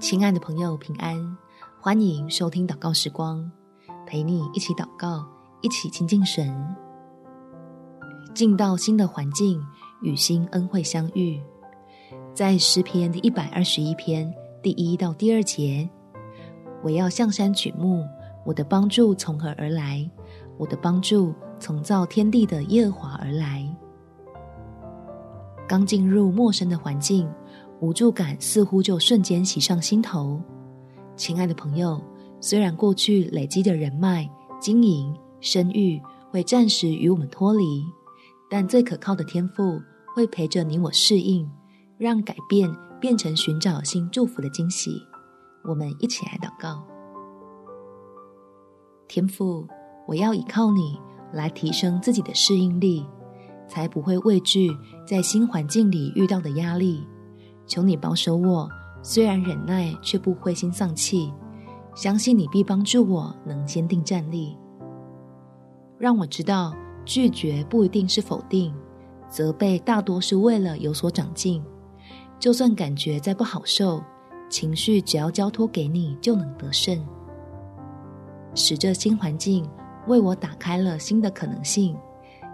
亲爱的朋友，平安！欢迎收听祷告时光，陪你一起祷告，一起亲近神。进到新的环境，与新恩惠相遇。在诗篇第一百二十一篇第一到第二节，我要向山举目，我的帮助从何而来？我的帮助从造天地的耶和华而来。刚进入陌生的环境，无助感似乎就瞬间袭上心头。亲爱的朋友，虽然过去累积的人脉、经营、声誉会暂时与我们脱离，但最可靠的天赋会陪着你我适应，让改变变成寻找新祝福的惊喜。我们一起来祷告：天赋，我要依靠你来提升自己的适应力，才不会畏惧在新环境里遇到的压力。求你保守我，虽然忍耐，却不灰心丧气。相信你必帮助我，能坚定站立。让我知道，拒绝不一定是否定，责备大多是为了有所长进。就算感觉再不好受，情绪只要交托给你，就能得胜。使这新环境为我打开了新的可能性，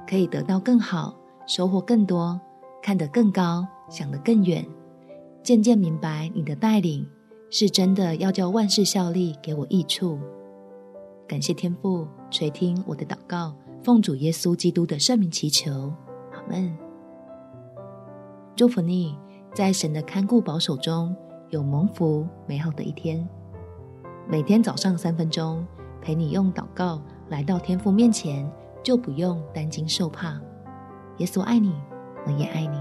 可以得到更好，收获更多，看得更高，想得更远。渐渐明白，你的带领是真的，要叫万事效力，给我益处。感谢天父垂听我的祷告，奉主耶稣基督的圣名祈求，阿门。祝福你，在神的看顾保守中有蒙福美好的一天。每天早上三分钟，陪你用祷告来到天父面前，就不用担惊受怕。耶稣爱你，我也爱你。